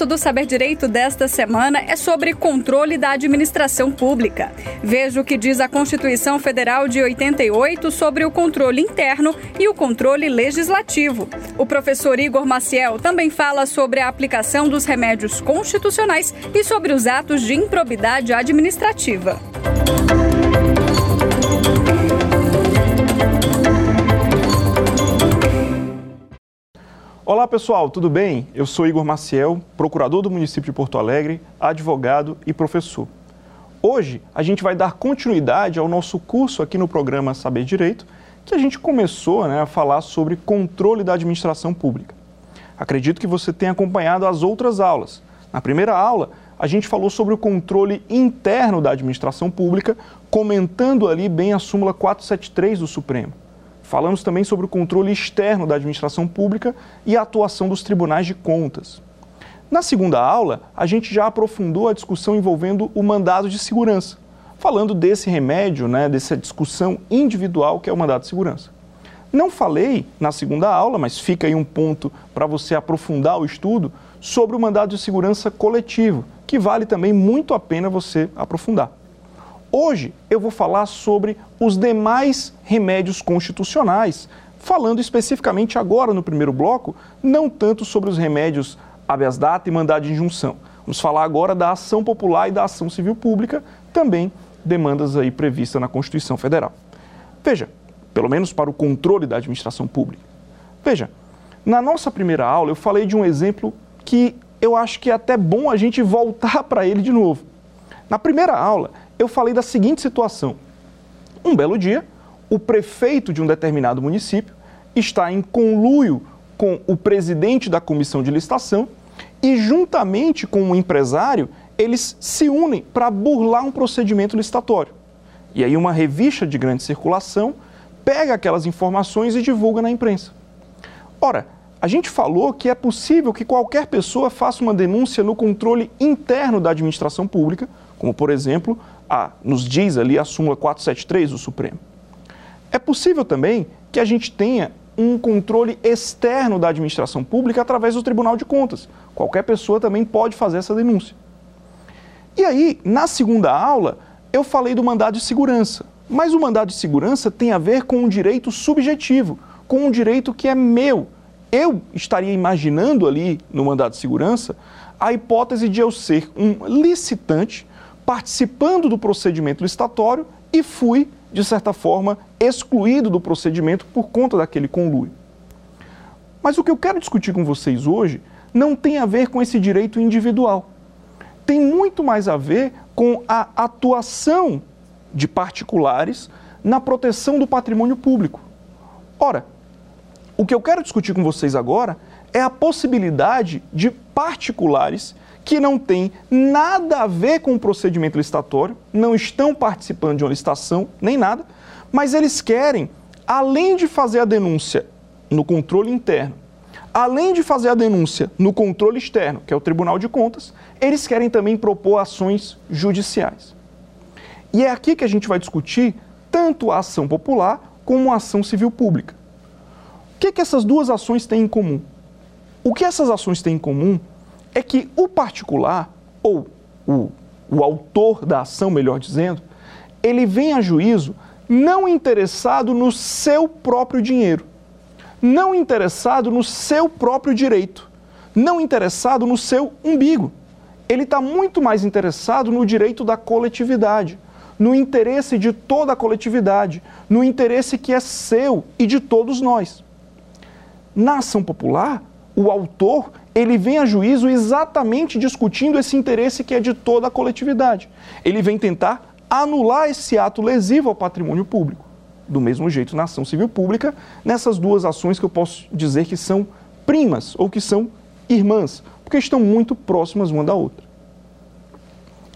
verso do Saber Direito desta semana é sobre controle da administração pública. Veja o que diz a Constituição Federal de 88 sobre o controle interno e o controle legislativo. O professor Igor Maciel também fala sobre a aplicação dos remédios constitucionais e sobre os atos de improbidade administrativa. Olá pessoal, tudo bem? Eu sou Igor Maciel, procurador do município de Porto Alegre, advogado e professor. Hoje a gente vai dar continuidade ao nosso curso aqui no programa Saber Direito, que a gente começou né, a falar sobre controle da administração pública. Acredito que você tenha acompanhado as outras aulas. Na primeira aula, a gente falou sobre o controle interno da administração pública, comentando ali bem a súmula 473 do Supremo. Falamos também sobre o controle externo da administração pública e a atuação dos tribunais de contas. Na segunda aula, a gente já aprofundou a discussão envolvendo o mandado de segurança, falando desse remédio, né, dessa discussão individual que é o mandado de segurança. Não falei na segunda aula, mas fica aí um ponto para você aprofundar o estudo sobre o mandado de segurança coletivo, que vale também muito a pena você aprofundar. Hoje eu vou falar sobre os demais remédios constitucionais, falando especificamente agora no primeiro bloco, não tanto sobre os remédios habeas data e mandado de injunção. Vamos falar agora da ação popular e da ação civil pública, também demandas aí previstas na Constituição Federal. Veja, pelo menos para o controle da administração pública. Veja, na nossa primeira aula eu falei de um exemplo que eu acho que é até bom a gente voltar para ele de novo. Na primeira aula, eu falei da seguinte situação. Um belo dia, o prefeito de um determinado município está em conluio com o presidente da comissão de licitação e, juntamente com o empresário, eles se unem para burlar um procedimento licitatório. E aí, uma revista de grande circulação pega aquelas informações e divulga na imprensa. Ora, a gente falou que é possível que qualquer pessoa faça uma denúncia no controle interno da administração pública, como, por exemplo, a, nos diz ali a súmula 473 do Supremo. É possível também que a gente tenha um controle externo da administração pública através do Tribunal de Contas. Qualquer pessoa também pode fazer essa denúncia. E aí, na segunda aula, eu falei do mandado de segurança. Mas o mandado de segurança tem a ver com um direito subjetivo, com um direito que é meu. Eu estaria imaginando ali no mandado de segurança a hipótese de eu ser um licitante participando do procedimento licitatório e fui, de certa forma, excluído do procedimento por conta daquele conluio. Mas o que eu quero discutir com vocês hoje não tem a ver com esse direito individual. Tem muito mais a ver com a atuação de particulares na proteção do patrimônio público. Ora, o que eu quero discutir com vocês agora é a possibilidade de particulares que não têm nada a ver com o procedimento licitatório, não estão participando de uma licitação, nem nada, mas eles querem, além de fazer a denúncia no controle interno, além de fazer a denúncia no controle externo, que é o Tribunal de Contas, eles querem também propor ações judiciais. E é aqui que a gente vai discutir tanto a ação popular como a ação civil pública. O que, que essas duas ações têm em comum? O que essas ações têm em comum é que o particular, ou o, o autor da ação, melhor dizendo, ele vem a juízo não interessado no seu próprio dinheiro, não interessado no seu próprio direito, não interessado no seu umbigo. Ele está muito mais interessado no direito da coletividade, no interesse de toda a coletividade, no interesse que é seu e de todos nós. Na ação popular, o autor ele vem a juízo exatamente discutindo esse interesse que é de toda a coletividade. Ele vem tentar anular esse ato lesivo ao patrimônio público. Do mesmo jeito, na ação civil pública, nessas duas ações que eu posso dizer que são primas ou que são irmãs, porque estão muito próximas uma da outra.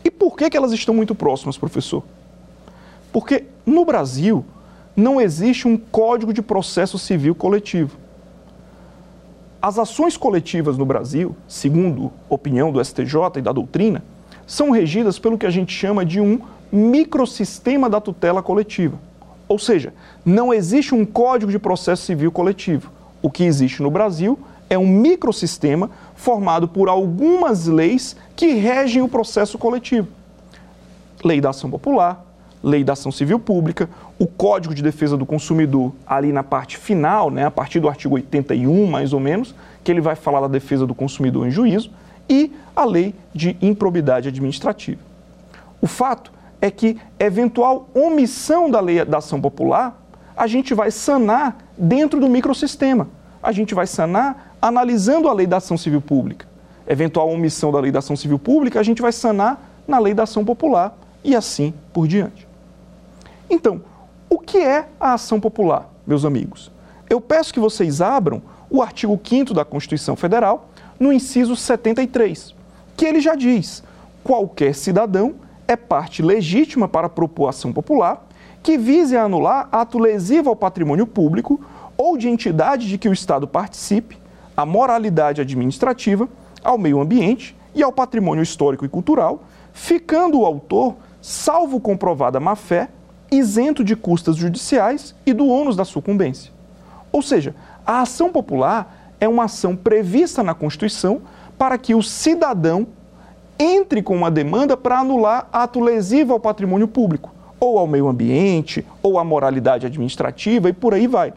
E por que, que elas estão muito próximas, professor? Porque no Brasil não existe um código de processo civil coletivo. As ações coletivas no Brasil, segundo opinião do STJ e da doutrina, são regidas pelo que a gente chama de um microsistema da tutela coletiva. Ou seja, não existe um código de processo civil coletivo. O que existe no Brasil é um microsistema formado por algumas leis que regem o processo coletivo. Lei da ação popular, lei da ação civil pública, o Código de Defesa do Consumidor, ali na parte final, né, a partir do artigo 81, mais ou menos, que ele vai falar da defesa do consumidor em juízo, e a lei de improbidade administrativa. O fato é que eventual omissão da lei da ação popular, a gente vai sanar dentro do microsistema. A gente vai sanar analisando a lei da ação civil pública. Eventual omissão da lei da ação civil pública, a gente vai sanar na lei da ação popular e assim por diante. Então, que é a ação popular, meus amigos? Eu peço que vocês abram o artigo 5 da Constituição Federal, no inciso 73, que ele já diz: qualquer cidadão é parte legítima para propor ação popular que vise anular ato lesivo ao patrimônio público ou de entidade de que o Estado participe, à moralidade administrativa, ao meio ambiente e ao patrimônio histórico e cultural, ficando o autor, salvo comprovada má-fé, isento de custas judiciais e do ônus da sucumbência. Ou seja, a ação popular é uma ação prevista na Constituição para que o cidadão entre com uma demanda para anular ato lesivo ao patrimônio público, ou ao meio ambiente, ou à moralidade administrativa e por aí vai.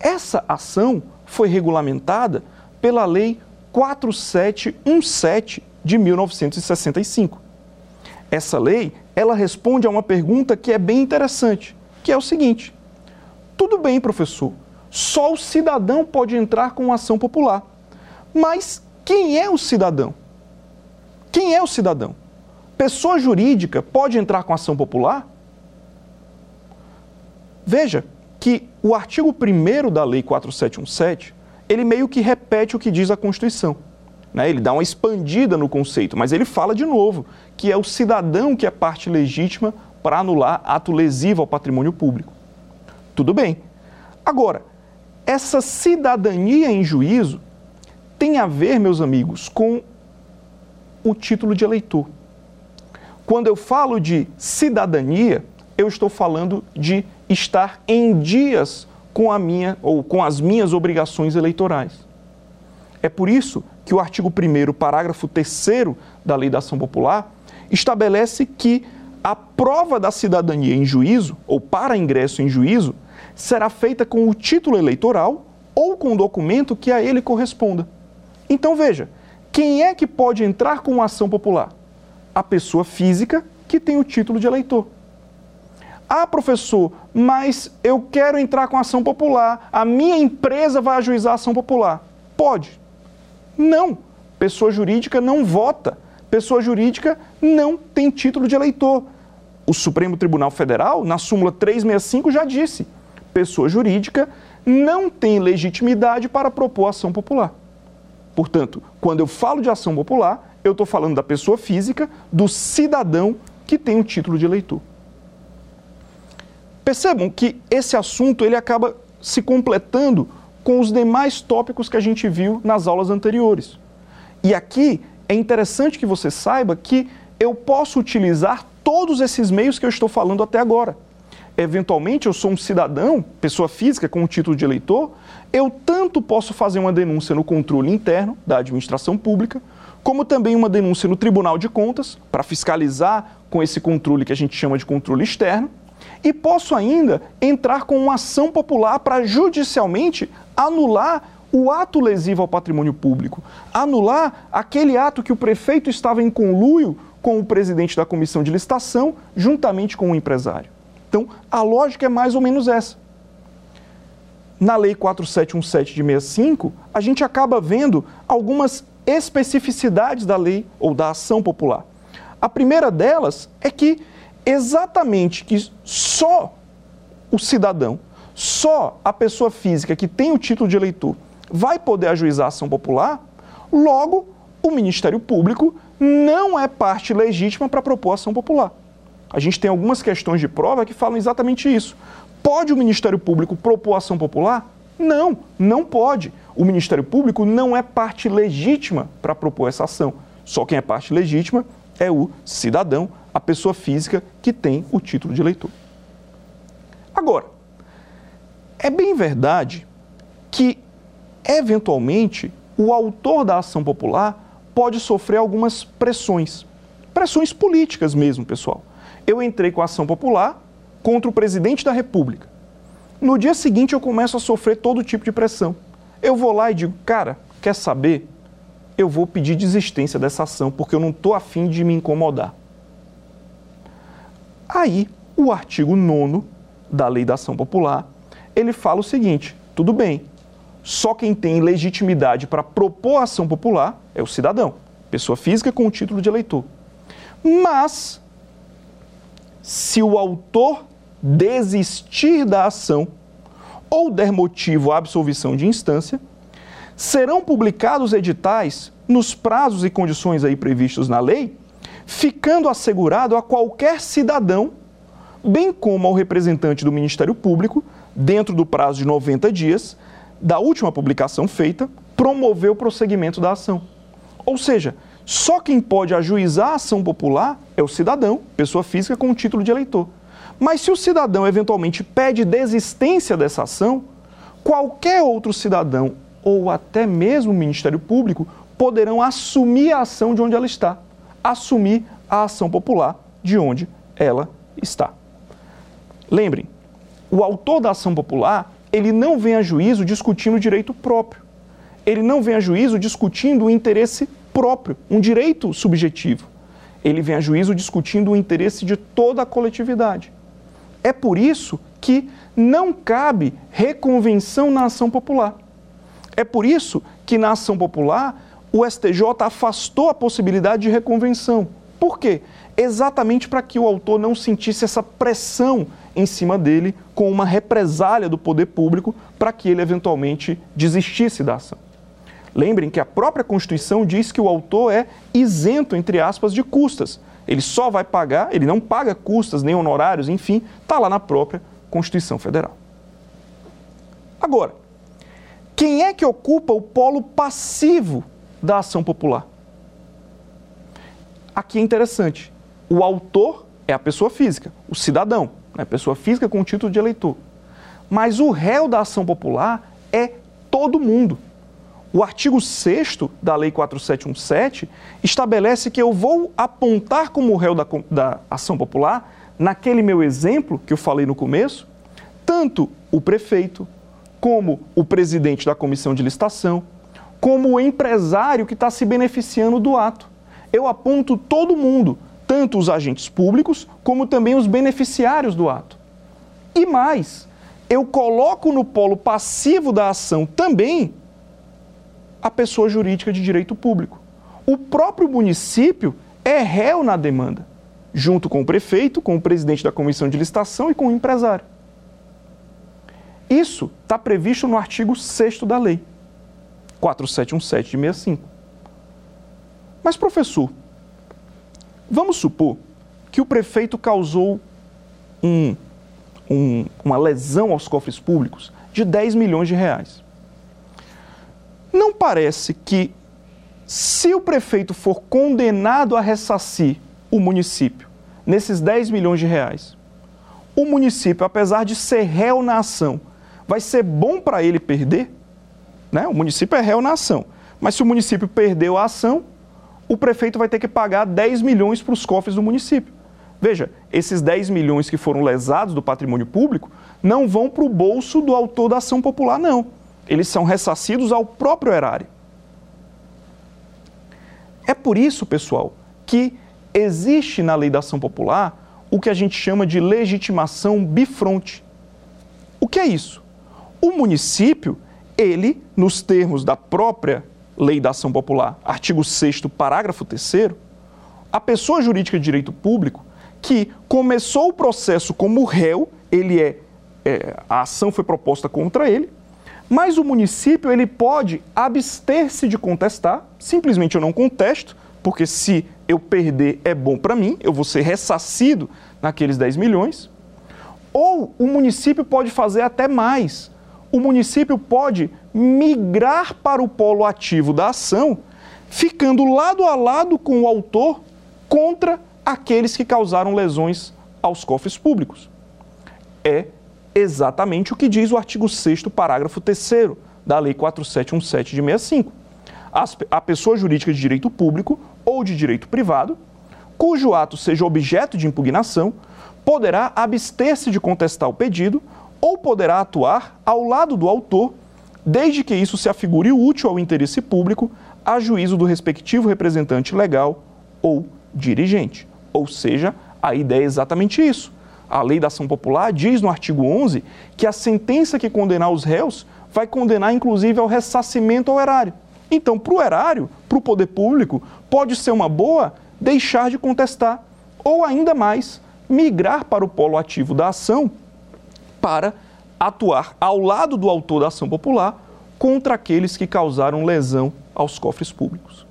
Essa ação foi regulamentada pela Lei 4717 de 1965. Essa lei, ela responde a uma pergunta que é bem interessante, que é o seguinte: tudo bem, professor, só o cidadão pode entrar com ação popular. Mas quem é o cidadão? Quem é o cidadão? Pessoa jurídica pode entrar com ação popular? Veja que o artigo 1 da Lei 4717, ele meio que repete o que diz a Constituição. Né? Ele dá uma expandida no conceito, mas ele fala de novo que é o cidadão que é parte legítima para anular ato lesivo ao patrimônio público. Tudo bem. Agora, essa cidadania em juízo tem a ver, meus amigos, com o título de eleitor. Quando eu falo de cidadania, eu estou falando de estar em dias com a minha ou com as minhas obrigações eleitorais. É por isso que o artigo 1 parágrafo 3 da Lei da Ação Popular estabelece que a prova da cidadania em juízo ou para ingresso em juízo será feita com o título eleitoral ou com o documento que a ele corresponda. Então veja, quem é que pode entrar com uma ação popular? A pessoa física que tem o título de eleitor. Ah, professor, mas eu quero entrar com ação popular. A minha empresa vai ajuizar a ação popular. Pode. Não. Pessoa jurídica não vota. Pessoa jurídica não tem título de eleitor. O Supremo Tribunal Federal, na súmula 365, já disse: pessoa jurídica não tem legitimidade para propor ação popular. Portanto, quando eu falo de ação popular, eu estou falando da pessoa física, do cidadão que tem o título de eleitor. Percebam que esse assunto ele acaba se completando com os demais tópicos que a gente viu nas aulas anteriores. E aqui é interessante que você saiba que eu posso utilizar todos esses meios que eu estou falando até agora. Eventualmente, eu sou um cidadão, pessoa física com o título de eleitor, eu tanto posso fazer uma denúncia no controle interno da administração pública, como também uma denúncia no Tribunal de Contas, para fiscalizar com esse controle que a gente chama de controle externo, e posso ainda entrar com uma ação popular para judicialmente anular o ato lesivo ao patrimônio público, anular aquele ato que o prefeito estava em conluio com o presidente da comissão de licitação, juntamente com o empresário. Então, a lógica é mais ou menos essa na Lei 4717 de 65, a gente acaba vendo algumas especificidades da lei ou da ação popular. A primeira delas é que exatamente que só o cidadão, só a pessoa física que tem o título de eleitor vai poder ajuizar a ação popular, logo o Ministério Público não é parte legítima para propor ação popular. A gente tem algumas questões de prova que falam exatamente isso. Pode o Ministério Público propor ação popular? Não, não pode. O Ministério Público não é parte legítima para propor essa ação. Só quem é parte legítima é o cidadão, a pessoa física que tem o título de eleitor. Agora, é bem verdade que, eventualmente, o autor da ação popular pode sofrer algumas pressões. Pressões políticas mesmo, pessoal. Eu entrei com a ação popular contra o presidente da República. No dia seguinte eu começo a sofrer todo tipo de pressão. Eu vou lá e digo, cara, quer saber? Eu vou pedir desistência dessa ação porque eu não estou afim de me incomodar. Aí, o artigo 9 da Lei da Ação Popular, ele fala o seguinte: tudo bem, só quem tem legitimidade para propor ação popular é o cidadão, pessoa física com o título de eleitor. Mas, se o autor desistir da ação ou der motivo à absolvição de instância, serão publicados editais nos prazos e condições aí previstos na lei, ficando assegurado a qualquer cidadão, bem como ao representante do Ministério Público, dentro do prazo de 90 dias da última publicação feita, promover o prosseguimento da ação. Ou seja, só quem pode ajuizar a ação popular é o cidadão, pessoa física com o título de eleitor. Mas se o cidadão eventualmente pede desistência dessa ação, qualquer outro cidadão ou até mesmo o Ministério Público poderão assumir a ação de onde ela está, assumir a ação popular de onde ela está. Lembrem, o autor da ação popular, ele não vem a juízo discutindo o direito próprio. Ele não vem a juízo discutindo o interesse próprio, um direito subjetivo. Ele vem a juízo discutindo o interesse de toda a coletividade. É por isso que não cabe reconvenção na ação popular. É por isso que na ação popular o STJ afastou a possibilidade de reconvenção. Por quê? Exatamente para que o autor não sentisse essa pressão em cima dele com uma represália do poder público para que ele eventualmente desistisse da ação. Lembrem que a própria Constituição diz que o autor é isento, entre aspas, de custas. Ele só vai pagar, ele não paga custas nem honorários, enfim, está lá na própria Constituição Federal. Agora, quem é que ocupa o polo passivo da ação popular? Aqui é interessante. O autor é a pessoa física, o cidadão, né? pessoa física com o título de eleitor. Mas o réu da ação popular é todo mundo. O artigo 6 da Lei 4717 estabelece que eu vou apontar como réu da, da ação popular, naquele meu exemplo que eu falei no começo, tanto o prefeito, como o presidente da comissão de licitação, como o empresário que está se beneficiando do ato. Eu aponto todo mundo, tanto os agentes públicos, como também os beneficiários do ato. E mais, eu coloco no polo passivo da ação também a pessoa jurídica de direito público. O próprio município é réu na demanda, junto com o prefeito, com o presidente da comissão de licitação e com o empresário. Isso está previsto no artigo 6 da lei, 4717 de 65. Mas, professor, vamos supor que o prefeito causou um, um, uma lesão aos cofres públicos de 10 milhões de reais. Não parece que, se o prefeito for condenado a ressarcir o município nesses 10 milhões de reais, o município, apesar de ser réu na ação, vai ser bom para ele perder? Né? O município é réu na ação. Mas se o município perdeu a ação, o prefeito vai ter que pagar 10 milhões para os cofres do município. Veja, esses 10 milhões que foram lesados do patrimônio público não vão para o bolso do autor da ação popular, não eles são ressarcidos ao próprio erário. É por isso, pessoal, que existe na lei da ação popular o que a gente chama de legitimação bifronte. O que é isso? O município, ele, nos termos da própria lei da ação popular, artigo 6 parágrafo 3 a pessoa jurídica de direito público que começou o processo como réu, ele é, é a ação foi proposta contra ele, mas o município ele pode abster-se de contestar, simplesmente eu não contesto, porque se eu perder é bom para mim, eu vou ser ressarcido naqueles 10 milhões. Ou o município pode fazer até mais. O município pode migrar para o polo ativo da ação, ficando lado a lado com o autor contra aqueles que causaram lesões aos cofres públicos. É exatamente o que diz o artigo 6 parágrafo 3 da Lei 4717 de 65. A pessoa jurídica de direito público ou de direito privado, cujo ato seja objeto de impugnação, poderá abster-se de contestar o pedido ou poderá atuar ao lado do autor, desde que isso se afigure útil ao interesse público, a juízo do respectivo representante legal ou dirigente. Ou seja, a ideia é exatamente isso. A lei da ação popular diz no artigo 11 que a sentença que condenar os réus vai condenar inclusive ao ressarcimento ao erário. Então, para o erário, para o poder público, pode ser uma boa deixar de contestar, ou ainda mais, migrar para o polo ativo da ação para atuar ao lado do autor da ação popular contra aqueles que causaram lesão aos cofres públicos.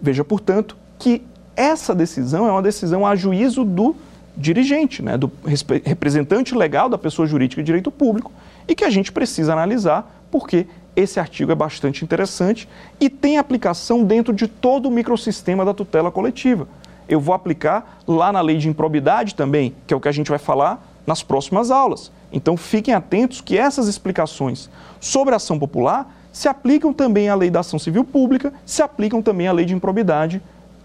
Veja, portanto, que essa decisão é uma decisão a juízo do dirigente, né, do representante legal da pessoa jurídica de direito público, e que a gente precisa analisar porque esse artigo é bastante interessante e tem aplicação dentro de todo o microsistema da tutela coletiva. Eu vou aplicar lá na lei de improbidade também, que é o que a gente vai falar nas próximas aulas. Então fiquem atentos que essas explicações sobre a ação popular se aplicam também à lei da ação civil pública, se aplicam também à lei de improbidade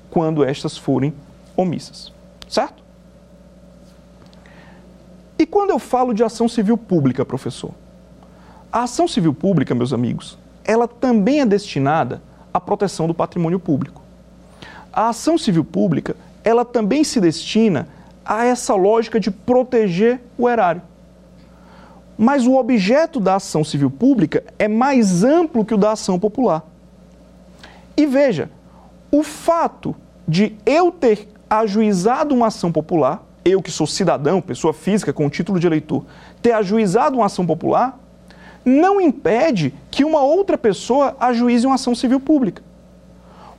quando estas forem omissas. Certo? E quando eu falo de ação civil pública, professor? A ação civil pública, meus amigos, ela também é destinada à proteção do patrimônio público. A ação civil pública, ela também se destina a essa lógica de proteger o erário. Mas o objeto da ação civil pública é mais amplo que o da ação popular. E veja, o fato de eu ter ajuizado uma ação popular, eu que sou cidadão, pessoa física com título de eleitor, ter ajuizado uma ação popular, não impede que uma outra pessoa ajuize uma ação civil pública.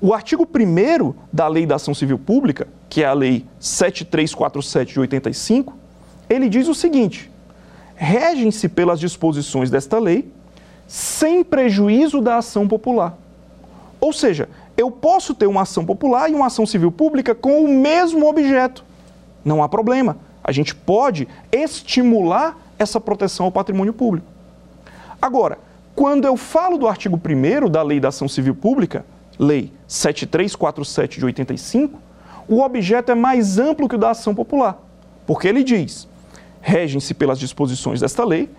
O artigo 1 da Lei da Ação Civil Pública, que é a Lei 7347 de 85, ele diz o seguinte: regem-se pelas disposições desta lei sem prejuízo da ação popular. Ou seja, eu posso ter uma ação popular e uma ação civil pública com o mesmo objeto. Não há problema. A gente pode estimular essa proteção ao patrimônio público. Agora, quando eu falo do artigo 1 da Lei da Ação Civil Pública, Lei 7347 de 85, o objeto é mais amplo que o da ação popular, porque ele diz: regem-se pelas disposições desta lei,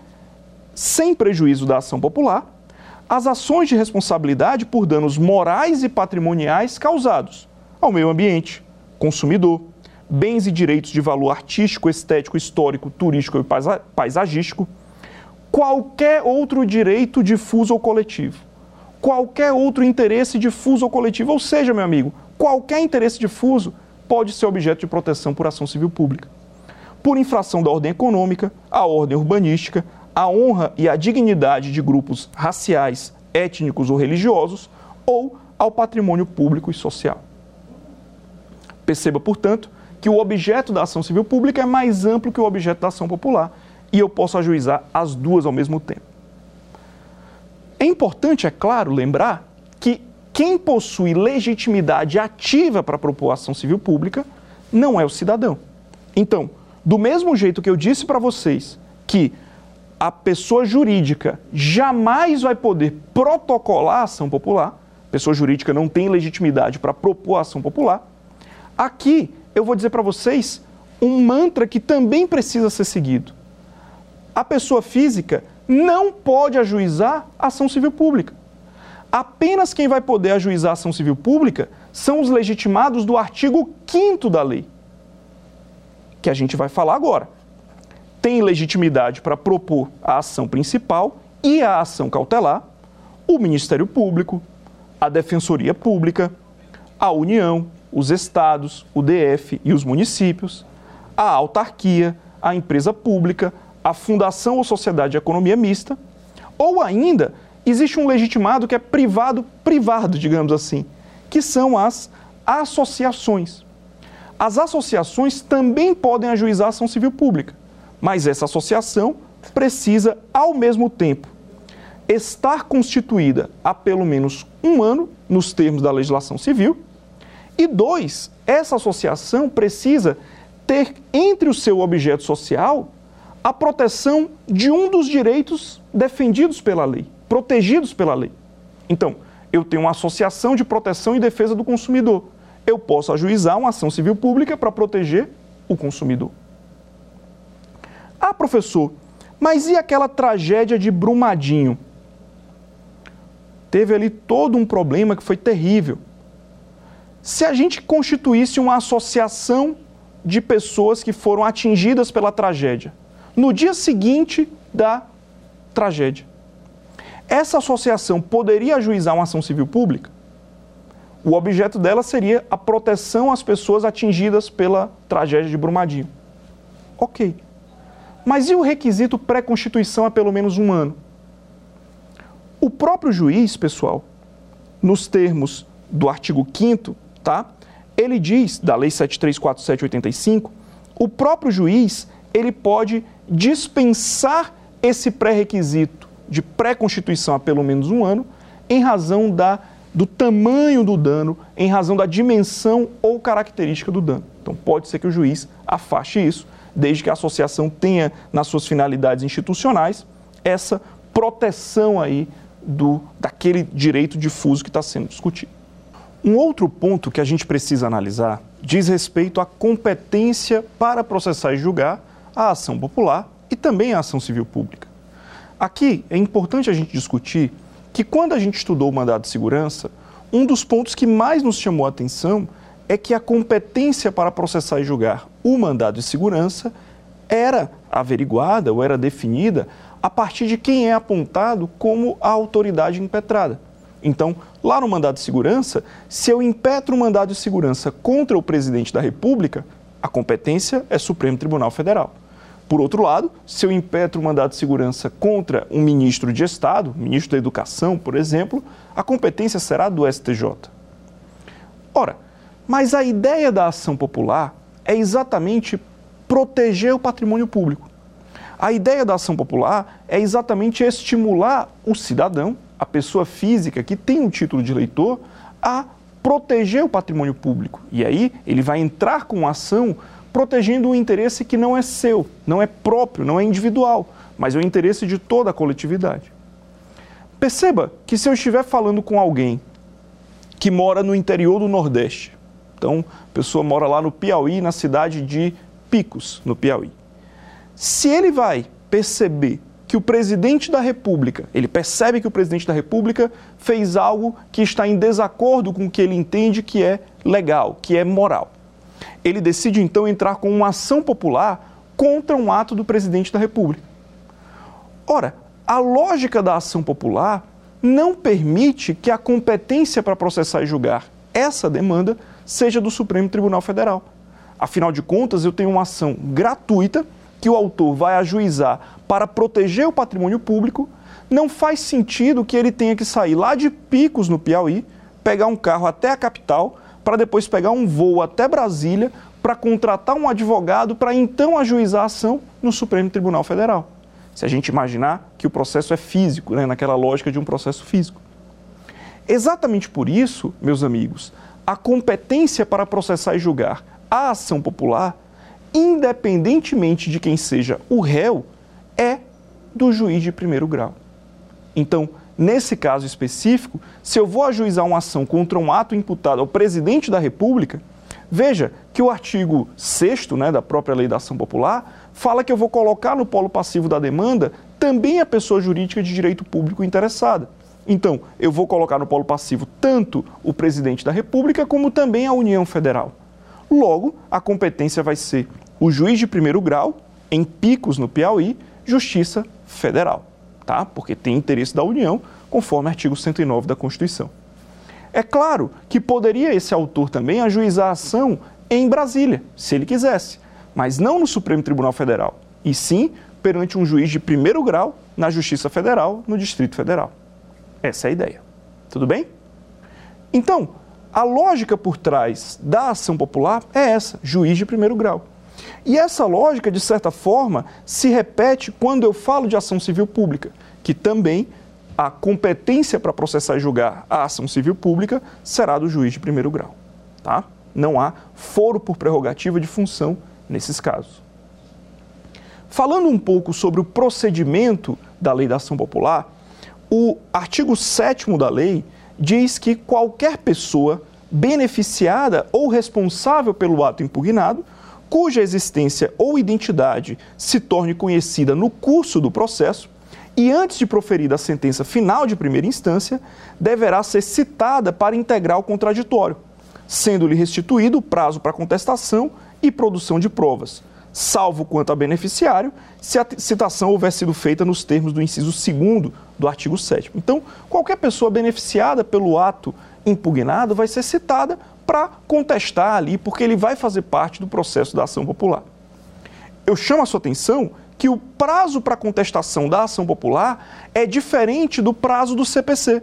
sem prejuízo da ação popular, as ações de responsabilidade por danos morais e patrimoniais causados ao meio ambiente, consumidor, bens e direitos de valor artístico, estético, histórico, turístico e paisagístico, qualquer outro direito difuso ou coletivo, qualquer outro interesse difuso ou coletivo, ou seja, meu amigo, qualquer interesse difuso pode ser objeto de proteção por ação civil pública. Por infração da ordem econômica, a ordem urbanística, a honra e a dignidade de grupos raciais, étnicos ou religiosos, ou ao patrimônio público e social. Perceba, portanto, que o objeto da ação civil pública é mais amplo que o objeto da ação popular e eu posso ajuizar as duas ao mesmo tempo. Importante, é claro, lembrar que quem possui legitimidade ativa para propor ação civil pública não é o cidadão. Então, do mesmo jeito que eu disse para vocês que a pessoa jurídica jamais vai poder protocolar a ação popular, a pessoa jurídica não tem legitimidade para propor a ação popular, aqui eu vou dizer para vocês um mantra que também precisa ser seguido. A pessoa física não pode ajuizar ação civil pública. Apenas quem vai poder ajuizar ação civil pública são os legitimados do artigo 5 da lei, que a gente vai falar agora. Tem legitimidade para propor a ação principal e a ação cautelar o Ministério Público, a Defensoria Pública, a União, os estados, o DF e os municípios, a autarquia, a empresa pública, a fundação ou sociedade de economia mista, ou ainda existe um legitimado que é privado, privado, digamos assim, que são as associações. As associações também podem ajuizar ação civil pública, mas essa associação precisa, ao mesmo tempo, estar constituída há pelo menos um ano, nos termos da legislação civil, e dois, essa associação precisa ter entre o seu objeto social a proteção de um dos direitos defendidos pela lei, protegidos pela lei. Então, eu tenho uma associação de proteção e defesa do consumidor. Eu posso ajuizar uma ação civil pública para proteger o consumidor. Ah, professor, mas e aquela tragédia de Brumadinho? Teve ali todo um problema que foi terrível. Se a gente constituísse uma associação de pessoas que foram atingidas pela tragédia, no dia seguinte da tragédia, essa associação poderia ajuizar uma ação civil pública? O objeto dela seria a proteção às pessoas atingidas pela tragédia de Brumadinho. Ok. Mas e o requisito pré-constituição há pelo menos um ano? O próprio juiz, pessoal, nos termos do artigo 5 tá? Ele diz, da Lei 734785, o próprio juiz, ele pode dispensar esse pré-requisito de pré-constituição há pelo menos um ano, em razão da, do tamanho do dano, em razão da dimensão ou característica do dano. Então, pode ser que o juiz afaste isso, desde que a associação tenha nas suas finalidades institucionais essa proteção aí do, daquele direito difuso que está sendo discutido. Um outro ponto que a gente precisa analisar diz respeito à competência para processar e julgar a ação popular e também a ação civil pública. Aqui é importante a gente discutir que quando a gente estudou o mandado de segurança, um dos pontos que mais nos chamou a atenção é que a competência para processar e julgar o mandado de segurança era averiguada ou era definida a partir de quem é apontado como a autoridade impetrada. Então, lá no mandado de segurança, se eu impetro um mandado de segurança contra o presidente da República, a competência é Supremo Tribunal Federal. Por outro lado, se eu impetro um mandado de segurança contra um ministro de Estado, ministro da Educação, por exemplo, a competência será do STJ. Ora, mas a ideia da ação popular é exatamente proteger o patrimônio público. A ideia da ação popular é exatamente estimular o cidadão, a pessoa física que tem um título de eleitor, a proteger o patrimônio público. E aí ele vai entrar com ação protegendo um interesse que não é seu, não é próprio, não é individual, mas é o interesse de toda a coletividade. Perceba que se eu estiver falando com alguém que mora no interior do Nordeste, então, a pessoa mora lá no Piauí, na cidade de Picos, no Piauí. Se ele vai perceber que o presidente da República, ele percebe que o presidente da República fez algo que está em desacordo com o que ele entende que é legal, que é moral. Ele decide então entrar com uma ação popular contra um ato do presidente da República. Ora, a lógica da ação popular não permite que a competência para processar e julgar essa demanda seja do Supremo Tribunal Federal. Afinal de contas, eu tenho uma ação gratuita que o autor vai ajuizar para proteger o patrimônio público. Não faz sentido que ele tenha que sair lá de Picos, no Piauí, pegar um carro até a capital, para depois pegar um voo até Brasília, para contratar um advogado para então ajuizar a ação no Supremo Tribunal Federal. Se a gente imaginar que o processo é físico, né, naquela lógica de um processo físico. Exatamente por isso, meus amigos, a competência para processar e julgar a ação popular, independentemente de quem seja o réu, é do juiz de primeiro grau. Então, nesse caso específico, se eu vou ajuizar uma ação contra um ato imputado ao presidente da República, veja que o artigo 6 né, da própria Lei da Ação Popular fala que eu vou colocar no polo passivo da demanda também a pessoa jurídica de direito público interessada. Então, eu vou colocar no polo passivo tanto o presidente da República como também a União Federal. Logo, a competência vai ser o juiz de primeiro grau, em Picos, no Piauí, Justiça Federal, tá? Porque tem interesse da União, conforme o artigo 109 da Constituição. É claro que poderia esse autor também ajuizar a ação em Brasília, se ele quisesse, mas não no Supremo Tribunal Federal, e sim perante um juiz de primeiro grau na Justiça Federal, no Distrito Federal. Essa é a ideia. Tudo bem? Então, a lógica por trás da ação popular é essa: juiz de primeiro grau. E essa lógica, de certa forma, se repete quando eu falo de ação civil pública, que também a competência para processar e julgar a ação civil pública será do juiz de primeiro grau. Tá? Não há foro por prerrogativa de função nesses casos. Falando um pouco sobre o procedimento da lei da ação popular, o artigo 7 da lei diz que qualquer pessoa beneficiada ou responsável pelo ato impugnado, cuja existência ou identidade se torne conhecida no curso do processo e antes de proferida a sentença final de primeira instância, deverá ser citada para integrar o contraditório, sendo-lhe restituído o prazo para contestação e produção de provas salvo quanto a beneficiário, se a citação houver sido feita nos termos do inciso 2 do artigo 7. Então, qualquer pessoa beneficiada pelo ato impugnado vai ser citada para contestar ali, porque ele vai fazer parte do processo da ação popular. Eu chamo a sua atenção que o prazo para contestação da ação popular é diferente do prazo do CPC.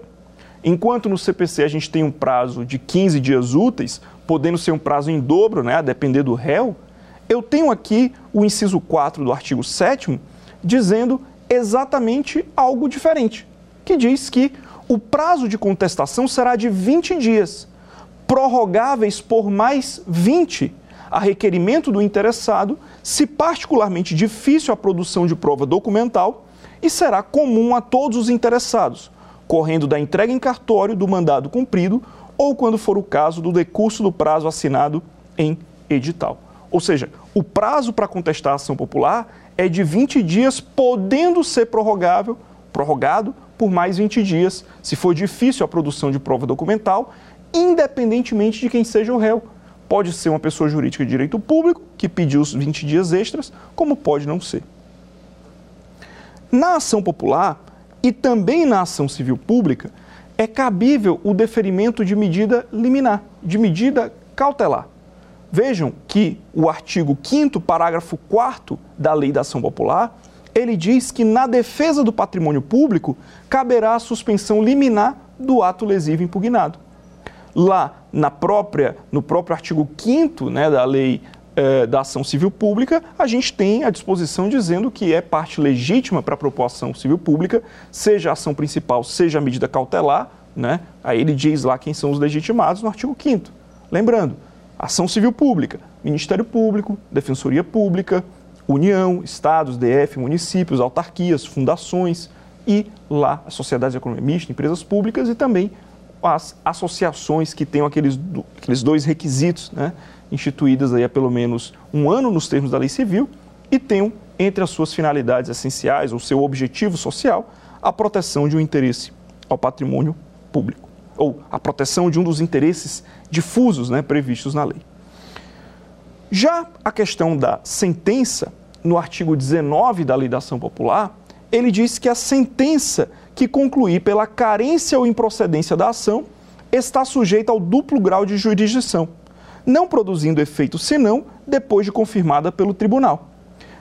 Enquanto no CPC a gente tem um prazo de 15 dias úteis, podendo ser um prazo em dobro, né, a depender do réu, eu tenho aqui o inciso 4 do artigo 7 dizendo exatamente algo diferente, que diz que o prazo de contestação será de 20 dias, prorrogáveis por mais 20 a requerimento do interessado, se particularmente difícil a produção de prova documental, e será comum a todos os interessados, correndo da entrega em cartório do mandado cumprido ou, quando for o caso, do decurso do prazo assinado em edital. Ou seja, o prazo para contestar a ação popular é de 20 dias, podendo ser prorrogável, prorrogado por mais 20 dias, se for difícil a produção de prova documental, independentemente de quem seja o réu. Pode ser uma pessoa jurídica de direito público que pediu os 20 dias extras, como pode não ser. Na ação popular e também na ação civil pública, é cabível o deferimento de medida liminar, de medida cautelar. Vejam que o artigo 5 parágrafo 4 da Lei da Ação Popular, ele diz que na defesa do patrimônio público caberá a suspensão liminar do ato lesivo impugnado. Lá na própria, no próprio artigo 5 né, da Lei eh, da Ação Civil Pública, a gente tem a disposição dizendo que é parte legítima para a proposta civil pública, seja a ação principal, seja a medida cautelar, né? Aí ele diz lá quem são os legitimados no artigo 5 Lembrando, Ação civil pública, Ministério Público, Defensoria Pública, União, Estados, DF, municípios, autarquias, fundações e lá as sociedades de economia mista, empresas públicas e também as associações que tenham aqueles, aqueles dois requisitos, né, instituídas aí há pelo menos um ano nos termos da lei civil e tenham entre as suas finalidades essenciais ou seu objetivo social a proteção de um interesse ao patrimônio público ou a proteção de um dos interesses difusos né, previstos na lei. Já a questão da sentença, no artigo 19 da Lei da Ação Popular, ele diz que a sentença que concluir pela carência ou improcedência da ação está sujeita ao duplo grau de jurisdição, não produzindo efeito senão depois de confirmada pelo tribunal.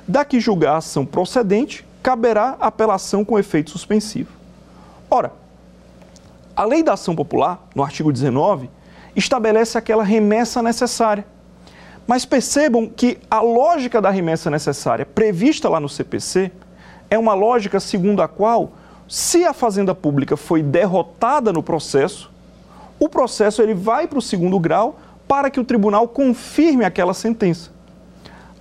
Daqui julgar a ação procedente, caberá apelação com efeito suspensivo. Ora, a lei da ação popular, no artigo 19, estabelece aquela remessa necessária. Mas percebam que a lógica da remessa necessária prevista lá no CPC é uma lógica segundo a qual, se a fazenda pública foi derrotada no processo, o processo ele vai para o segundo grau para que o tribunal confirme aquela sentença.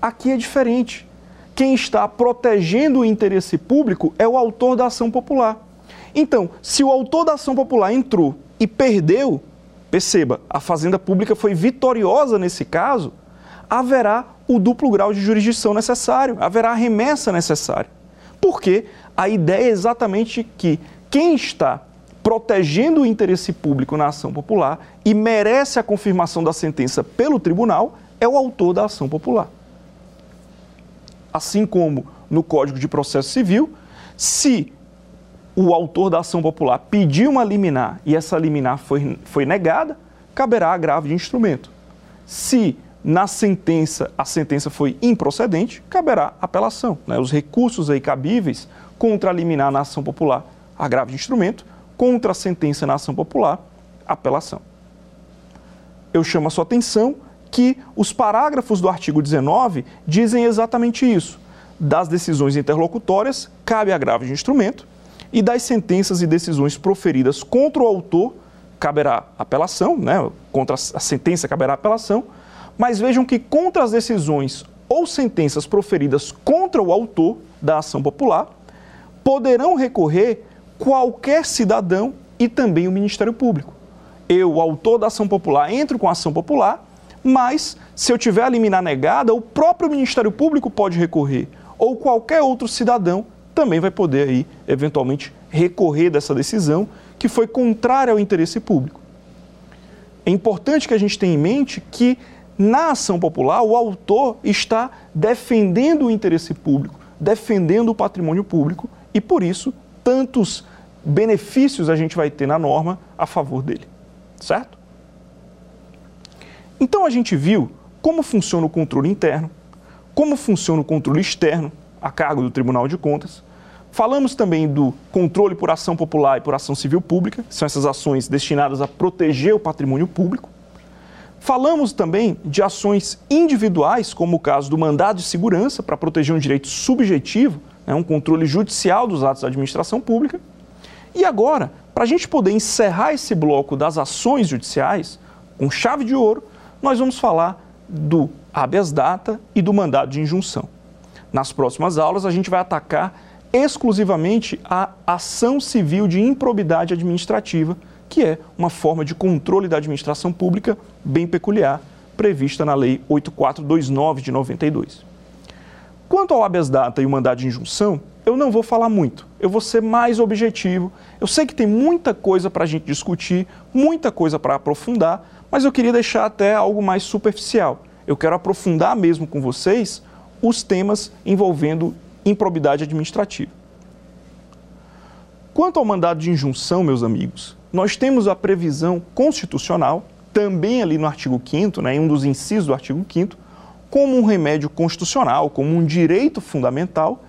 Aqui é diferente. Quem está protegendo o interesse público é o autor da ação popular. Então, se o autor da ação popular entrou e perdeu, perceba, a Fazenda Pública foi vitoriosa nesse caso, haverá o duplo grau de jurisdição necessário, haverá a remessa necessária. Porque a ideia é exatamente que quem está protegendo o interesse público na ação popular e merece a confirmação da sentença pelo tribunal é o autor da ação popular. Assim como no Código de Processo Civil, se o autor da ação popular pediu uma liminar e essa liminar foi, foi negada, caberá agravo de instrumento. Se na sentença a sentença foi improcedente, caberá apelação. Né? Os recursos aí cabíveis contra a liminar na ação popular, agravo de instrumento, contra a sentença na ação popular, apelação. Eu chamo a sua atenção que os parágrafos do artigo 19 dizem exatamente isso. Das decisões interlocutórias, cabe agravo de instrumento, e das sentenças e decisões proferidas contra o autor caberá apelação, né? contra a sentença caberá apelação, mas vejam que contra as decisões ou sentenças proferidas contra o autor da ação popular, poderão recorrer qualquer cidadão e também o Ministério Público. Eu, autor da ação popular, entro com a ação popular, mas se eu tiver a liminar negada, o próprio Ministério Público pode recorrer, ou qualquer outro cidadão também vai poder aí, eventualmente, recorrer dessa decisão que foi contrária ao interesse público. É importante que a gente tenha em mente que na ação popular o autor está defendendo o interesse público, defendendo o patrimônio público e por isso tantos benefícios a gente vai ter na norma a favor dele, certo? Então a gente viu como funciona o controle interno, como funciona o controle externo a cargo do Tribunal de Contas. Falamos também do controle por ação popular e por ação civil pública, são essas ações destinadas a proteger o patrimônio público. Falamos também de ações individuais, como o caso do mandado de segurança para proteger um direito subjetivo, né, um controle judicial dos atos da administração pública. E agora, para a gente poder encerrar esse bloco das ações judiciais, com chave de ouro, nós vamos falar do habeas data e do mandado de injunção. Nas próximas aulas, a gente vai atacar exclusivamente a ação civil de improbidade administrativa, que é uma forma de controle da administração pública bem peculiar, prevista na Lei 8429 de 92. Quanto ao habeas data e o mandado de injunção, eu não vou falar muito, eu vou ser mais objetivo. Eu sei que tem muita coisa para a gente discutir, muita coisa para aprofundar, mas eu queria deixar até algo mais superficial. Eu quero aprofundar mesmo com vocês os temas envolvendo improbidade administrativa. Quanto ao mandado de injunção, meus amigos, nós temos a previsão constitucional, também ali no artigo 5 né, em um dos incisos do artigo 5 como um remédio constitucional, como um direito fundamental,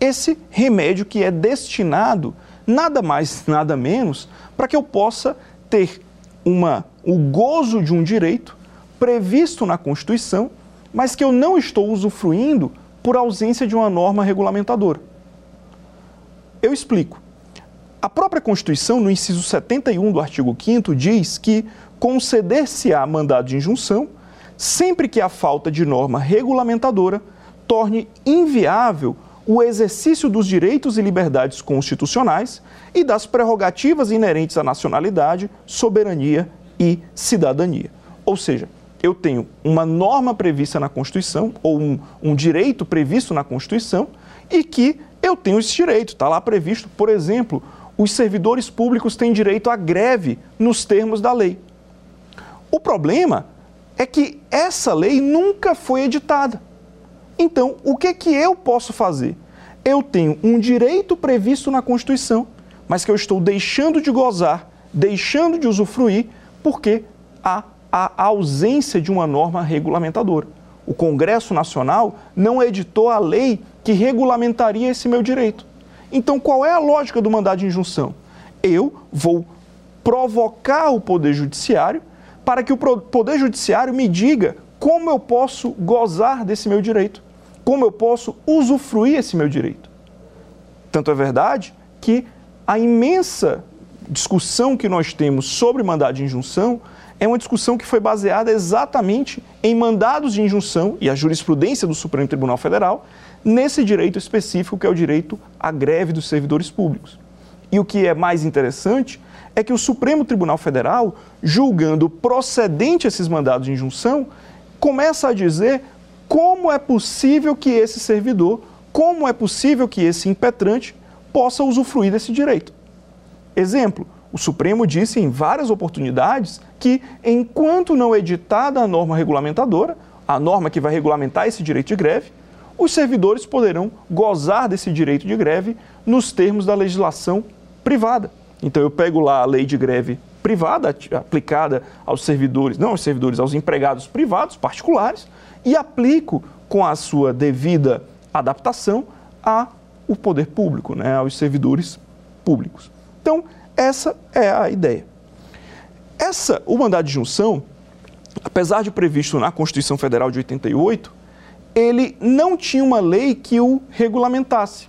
esse remédio que é destinado nada mais, nada menos, para que eu possa ter uma, o gozo de um direito previsto na Constituição, mas que eu não estou usufruindo por ausência de uma norma regulamentadora. Eu explico. A própria Constituição, no inciso 71 do artigo 5 diz que conceder-se-á mandado de injunção sempre que a falta de norma regulamentadora torne inviável o exercício dos direitos e liberdades constitucionais e das prerrogativas inerentes à nacionalidade, soberania e cidadania. Ou seja, eu tenho uma norma prevista na Constituição, ou um, um direito previsto na Constituição, e que eu tenho esse direito. Está lá previsto, por exemplo, os servidores públicos têm direito à greve nos termos da lei. O problema é que essa lei nunca foi editada. Então, o que, que eu posso fazer? Eu tenho um direito previsto na Constituição, mas que eu estou deixando de gozar, deixando de usufruir, porque há a ausência de uma norma regulamentadora. O Congresso Nacional não editou a lei que regulamentaria esse meu direito. Então, qual é a lógica do mandado de injunção? Eu vou provocar o Poder Judiciário para que o Poder Judiciário me diga como eu posso gozar desse meu direito, como eu posso usufruir esse meu direito. Tanto é verdade que a imensa discussão que nós temos sobre mandado de injunção é uma discussão que foi baseada exatamente em mandados de injunção e a jurisprudência do Supremo Tribunal Federal nesse direito específico que é o direito à greve dos servidores públicos. E o que é mais interessante é que o Supremo Tribunal Federal, julgando procedente esses mandados de injunção, começa a dizer como é possível que esse servidor, como é possível que esse impetrante possa usufruir desse direito. Exemplo, o Supremo disse em várias oportunidades que, enquanto não editada a norma regulamentadora, a norma que vai regulamentar esse direito de greve, os servidores poderão gozar desse direito de greve nos termos da legislação privada. Então eu pego lá a lei de greve privada aplicada aos servidores, não aos servidores, aos empregados privados, particulares, e aplico com a sua devida adaptação ao poder público, né, aos servidores públicos. Então, essa é a ideia. Essa, o mandado de junção, apesar de previsto na Constituição Federal de 88, ele não tinha uma lei que o regulamentasse.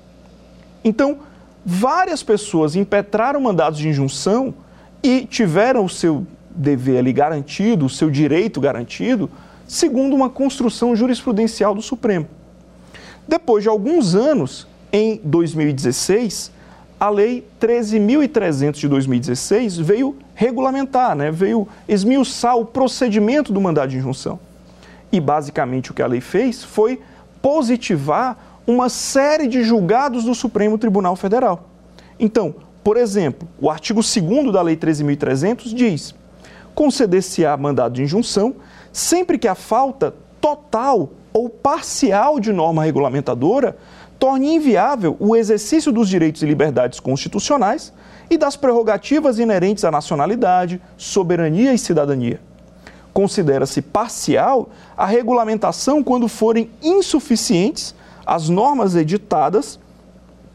Então, várias pessoas impetraram mandados de injunção e tiveram o seu dever ali garantido, o seu direito garantido, segundo uma construção jurisprudencial do Supremo. Depois de alguns anos, em 2016, a Lei 13.300 de 2016 veio regulamentar, né? veio esmiuçar o procedimento do mandado de injunção. E basicamente o que a lei fez foi positivar uma série de julgados do Supremo Tribunal Federal. Então, por exemplo, o artigo 2 da Lei 13.300 diz: conceder-se-á mandado de injunção sempre que a falta total ou parcial de norma regulamentadora torne inviável o exercício dos direitos e liberdades constitucionais e das prerrogativas inerentes à nacionalidade, soberania e cidadania. Considera-se parcial a regulamentação quando forem insuficientes as normas editadas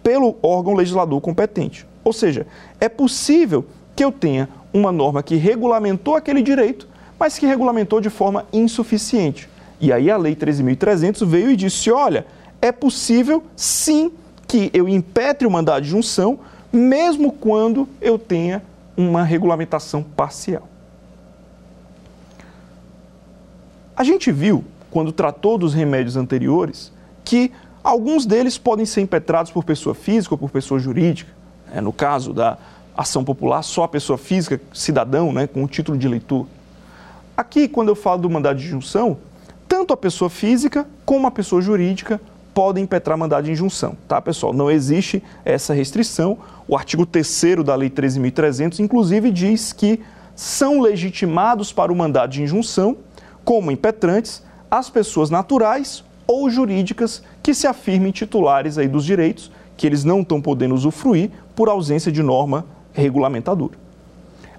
pelo órgão legislador competente. Ou seja, é possível que eu tenha uma norma que regulamentou aquele direito, mas que regulamentou de forma insuficiente. E aí a Lei 13.300 veio e disse: olha, é possível sim que eu impetre o mandado de junção, mesmo quando eu tenha uma regulamentação parcial. A gente viu, quando tratou dos remédios anteriores, que alguns deles podem ser impetrados por pessoa física ou por pessoa jurídica. É, no caso da ação popular, só a pessoa física, cidadão, né, com o título de eleitor. Aqui, quando eu falo do mandado de junção, tanto a pessoa física como a pessoa jurídica podem impetrar mandado de injunção, tá, pessoal? Não existe essa restrição. O artigo 3 da Lei 13.300, inclusive, diz que são legitimados para o mandado de injunção, como impetrantes, as pessoas naturais ou jurídicas que se afirmem titulares aí dos direitos que eles não estão podendo usufruir por ausência de norma regulamentadora.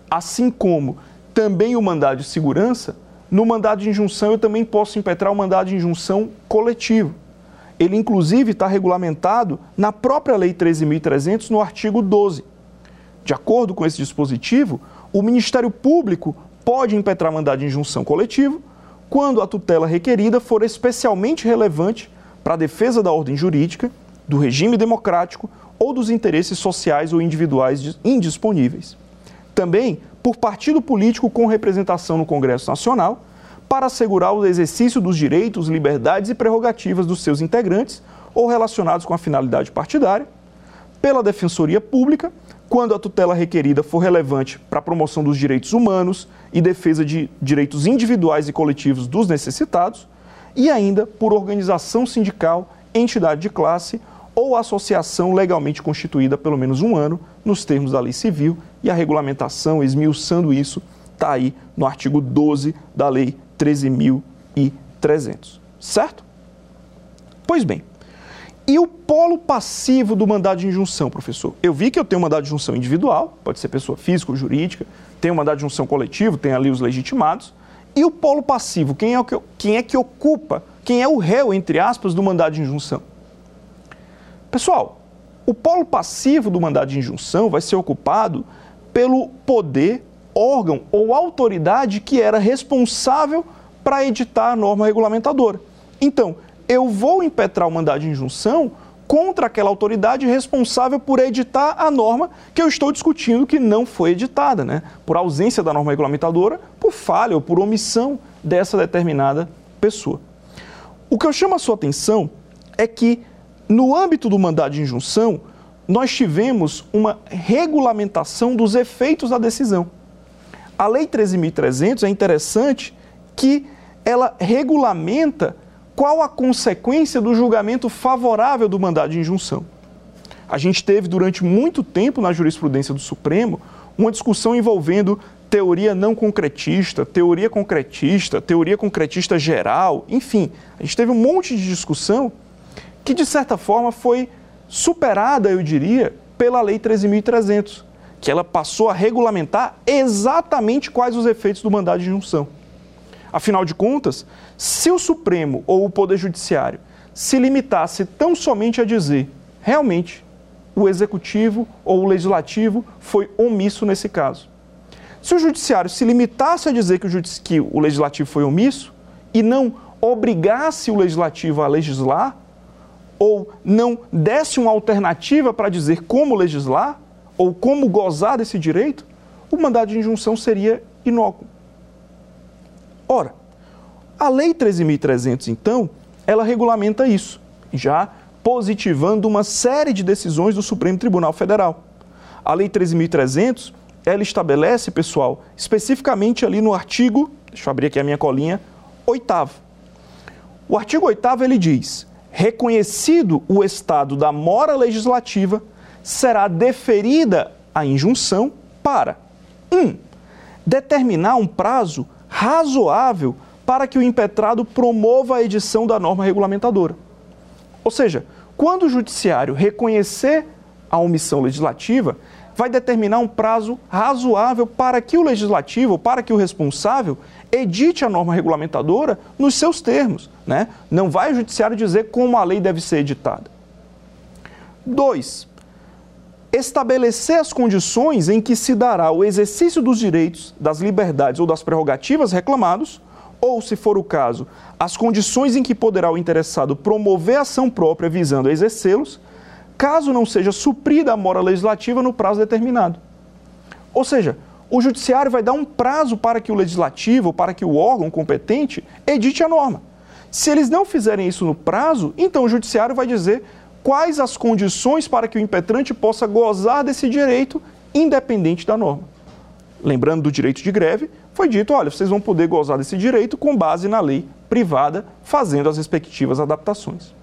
Assim como também o mandado de segurança, no mandado de injunção eu também posso impetrar o mandado de injunção coletivo ele inclusive está regulamentado na própria Lei 13.300, no artigo 12. De acordo com esse dispositivo, o Ministério Público pode impetrar mandado de injunção coletivo quando a tutela requerida for especialmente relevante para a defesa da ordem jurídica, do regime democrático ou dos interesses sociais ou individuais indisponíveis. Também por partido político com representação no Congresso Nacional para assegurar o exercício dos direitos, liberdades e prerrogativas dos seus integrantes ou relacionados com a finalidade partidária, pela Defensoria Pública, quando a tutela requerida for relevante para a promoção dos direitos humanos e defesa de direitos individuais e coletivos dos necessitados, e ainda por organização sindical, entidade de classe ou associação legalmente constituída pelo menos um ano, nos termos da lei civil, e a regulamentação, esmiuçando isso, está aí no artigo 12 da Lei 13.300. Certo? Pois bem, e o polo passivo do mandado de injunção, professor? Eu vi que eu tenho um mandado de injunção individual, pode ser pessoa física ou jurídica, tem um mandado de injunção coletivo, tem ali os legitimados. E o polo passivo, quem é, que, quem é que ocupa, quem é o réu, entre aspas, do mandado de injunção? Pessoal, o polo passivo do mandado de injunção vai ser ocupado pelo poder órgão ou autoridade que era responsável para editar a norma regulamentadora. Então, eu vou impetrar o mandado de injunção contra aquela autoridade responsável por editar a norma que eu estou discutindo que não foi editada, né? Por ausência da norma regulamentadora, por falha ou por omissão dessa determinada pessoa. O que eu chamo a sua atenção é que, no âmbito do mandado de injunção, nós tivemos uma regulamentação dos efeitos da decisão. A Lei 13.300 é interessante que ela regulamenta qual a consequência do julgamento favorável do mandado de injunção. A gente teve durante muito tempo na jurisprudência do Supremo uma discussão envolvendo teoria não concretista, teoria concretista, teoria concretista geral, enfim, a gente teve um monte de discussão que de certa forma foi superada, eu diria, pela Lei 13.300 que ela passou a regulamentar exatamente quais os efeitos do mandado de injunção. Afinal de contas, se o Supremo ou o Poder Judiciário se limitasse tão somente a dizer, realmente, o Executivo ou o Legislativo foi omisso nesse caso. Se o Judiciário se limitasse a dizer que o, que o Legislativo foi omisso e não obrigasse o Legislativo a legislar, ou não desse uma alternativa para dizer como legislar, ou como gozar desse direito, o mandado de injunção seria inócuo. Ora, A Lei 13.300, então, ela regulamenta isso, já positivando uma série de decisões do Supremo Tribunal Federal. A Lei 13.300, ela estabelece, pessoal, especificamente ali no artigo, deixa eu abrir aqui a minha colinha, oitavo. O artigo oitavo ele diz: reconhecido o estado da mora legislativa, será deferida a injunção para 1. Um, determinar um prazo razoável para que o impetrado promova a edição da norma regulamentadora. Ou seja, quando o judiciário reconhecer a omissão legislativa, vai determinar um prazo razoável para que o legislativo, para que o responsável, edite a norma regulamentadora nos seus termos. Né? Não vai o judiciário dizer como a lei deve ser editada. Dois, estabelecer as condições em que se dará o exercício dos direitos, das liberdades ou das prerrogativas reclamados, ou, se for o caso, as condições em que poderá o interessado promover ação própria visando exercê-los, caso não seja suprida a mora legislativa no prazo determinado. Ou seja, o judiciário vai dar um prazo para que o legislativo, para que o órgão competente edite a norma. Se eles não fizerem isso no prazo, então o judiciário vai dizer quais as condições para que o impetrante possa gozar desse direito independente da norma. Lembrando do direito de greve, foi dito, olha, vocês vão poder gozar desse direito com base na lei privada, fazendo as respectivas adaptações.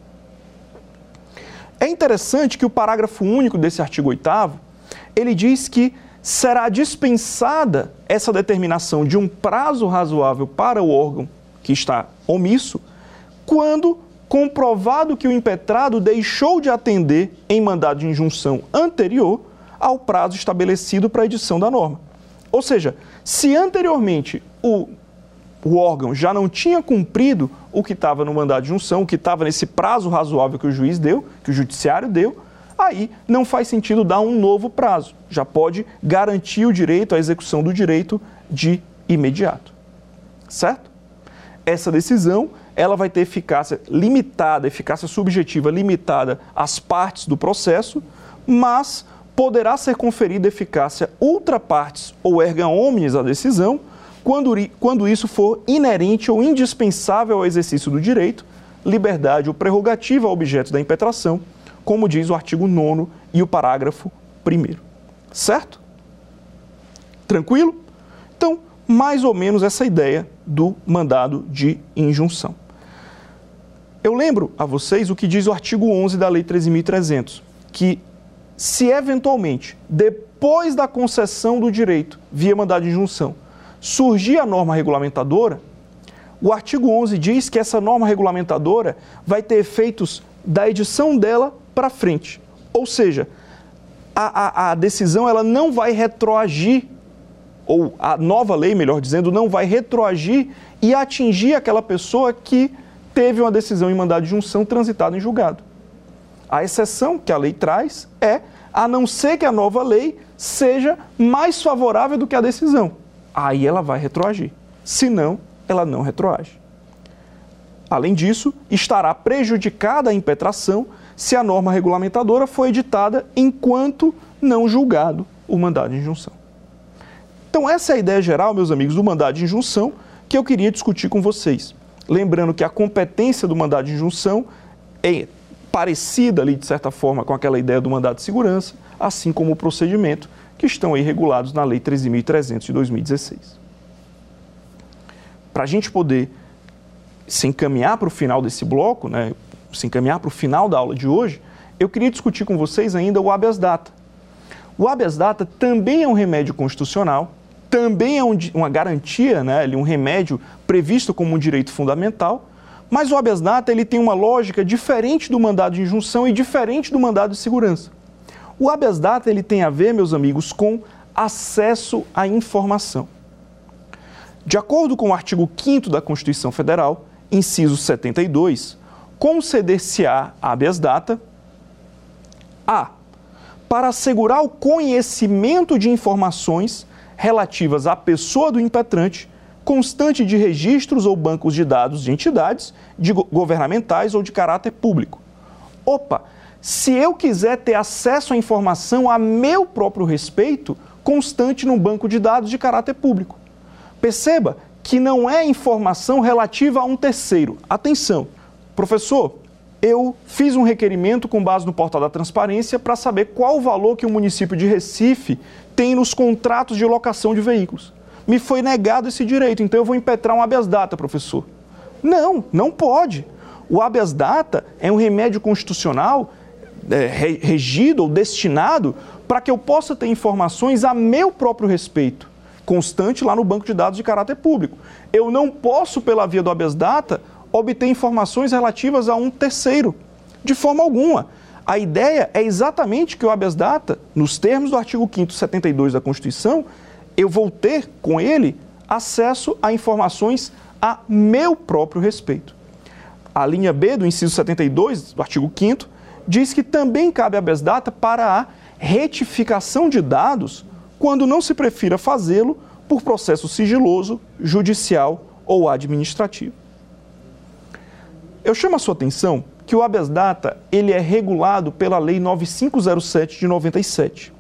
É interessante que o parágrafo único desse artigo 8 ele diz que será dispensada essa determinação de um prazo razoável para o órgão que está omisso, quando comprovado que o impetrado deixou de atender em mandado de injunção anterior ao prazo estabelecido para a edição da norma. Ou seja, se anteriormente o, o órgão já não tinha cumprido o que estava no mandado de junção, o que estava nesse prazo razoável que o juiz deu, que o judiciário deu, aí não faz sentido dar um novo prazo. Já pode garantir o direito, a execução do direito de imediato. Certo? Essa decisão ela vai ter eficácia limitada, eficácia subjetiva limitada às partes do processo, mas poderá ser conferida eficácia ultra partes ou erga omnes à decisão quando, quando isso for inerente ou indispensável ao exercício do direito, liberdade ou prerrogativa ao objeto da impetração, como diz o artigo 9 e o parágrafo 1. Certo? Tranquilo? Então, mais ou menos essa ideia do mandado de injunção. Eu lembro a vocês o que diz o artigo 11 da Lei 13.300, que se eventualmente, depois da concessão do direito via mandado de injunção, surgir a norma regulamentadora, o artigo 11 diz que essa norma regulamentadora vai ter efeitos da edição dela para frente. Ou seja, a, a, a, decisão ela não vai retroagir, ou a nova lei, melhor dizendo, não vai retroagir e atingir aquela pessoa que teve uma decisão em mandado de junção transitada em julgado. A exceção que a lei traz é a não ser que a nova lei seja mais favorável do que a decisão aí ela vai retroagir. Se não, ela não retroage. Além disso, estará prejudicada a impetração se a norma regulamentadora for editada enquanto não julgado o mandado de injunção. Então, essa é a ideia geral, meus amigos, do mandado de injunção que eu queria discutir com vocês. Lembrando que a competência do mandado de injunção é parecida ali, de certa forma, com aquela ideia do mandado de segurança, assim como o procedimento, que estão aí regulados na Lei 13.300 de 2016. Para a gente poder se encaminhar para o final desse bloco, né, se encaminhar para o final da aula de hoje, eu queria discutir com vocês ainda o habeas data. O habeas data também é um remédio constitucional, também é um, uma garantia, né, um remédio previsto como um direito fundamental, mas o habeas data ele tem uma lógica diferente do mandado de injunção e diferente do mandado de segurança. O habeas data ele tem a ver, meus amigos, com acesso à informação. De acordo com o artigo 5 da Constituição Federal, inciso 72, conceder-se-á habeas data a. Para assegurar o conhecimento de informações relativas à pessoa do impetrante, constante de registros ou bancos de dados de entidades de governamentais ou de caráter público. Opa, se eu quiser ter acesso à informação a meu próprio respeito, constante num banco de dados de caráter público. Perceba que não é informação relativa a um terceiro. Atenção, professor, eu fiz um requerimento com base no portal da transparência para saber qual o valor que o município de Recife tem nos contratos de locação de veículos. Me foi negado esse direito, então eu vou impetrar um habeas data, professor. Não, não pode. O habeas data é um remédio constitucional é, regido ou destinado para que eu possa ter informações a meu próprio respeito, constante lá no banco de dados de caráter público. Eu não posso, pela via do habeas data, obter informações relativas a um terceiro, de forma alguma. A ideia é exatamente que o habeas data, nos termos do artigo 5 72 da Constituição, eu vou ter com ele acesso a informações a meu próprio respeito. A linha B do inciso 72 do artigo 5 diz que também cabe habeas data para a retificação de dados quando não se prefira fazê-lo por processo sigiloso, judicial ou administrativo. Eu chamo a sua atenção que o habeas data ele é regulado pela Lei 9507 de 97.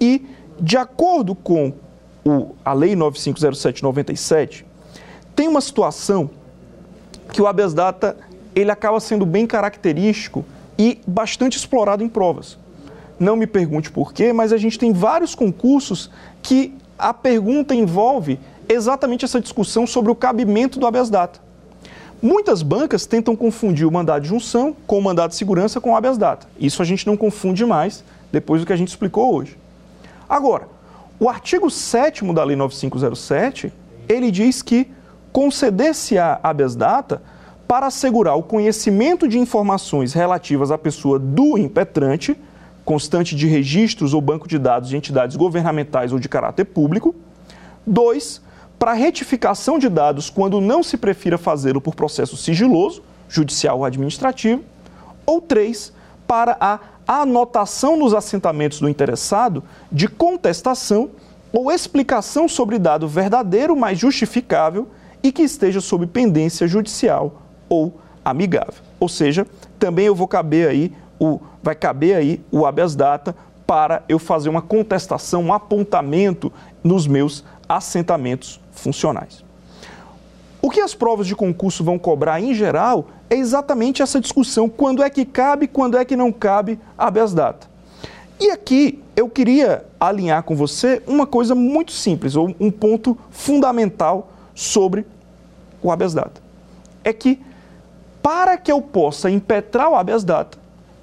E, de acordo com o, a Lei 9507 de 97, tem uma situação que o habeas data ele acaba sendo bem característico e bastante explorado em provas. Não me pergunte por quê, mas a gente tem vários concursos que a pergunta envolve exatamente essa discussão sobre o cabimento do habeas data. Muitas bancas tentam confundir o mandado de junção com o mandado de segurança com o habeas data. Isso a gente não confunde mais depois do que a gente explicou hoje. Agora, o artigo 7 da Lei 9507, ele diz que conceder-se a habeas data para assegurar o conhecimento de informações relativas à pessoa do impetrante, constante de registros ou banco de dados de entidades governamentais ou de caráter público. Dois, para retificação de dados quando não se prefira fazê-lo por processo sigiloso, judicial ou administrativo, ou três, para a anotação nos assentamentos do interessado de contestação ou explicação sobre dado verdadeiro, mas justificável e que esteja sob pendência judicial ou amigável. Ou seja, também eu vou caber aí o vai caber aí o habeas data para eu fazer uma contestação, um apontamento nos meus assentamentos funcionais. O que as provas de concurso vão cobrar em geral é exatamente essa discussão: quando é que cabe, quando é que não cabe habeas data. E aqui eu queria alinhar com você uma coisa muito simples, ou um ponto fundamental sobre o habeas data. É que para que eu possa impetrar o habeas data,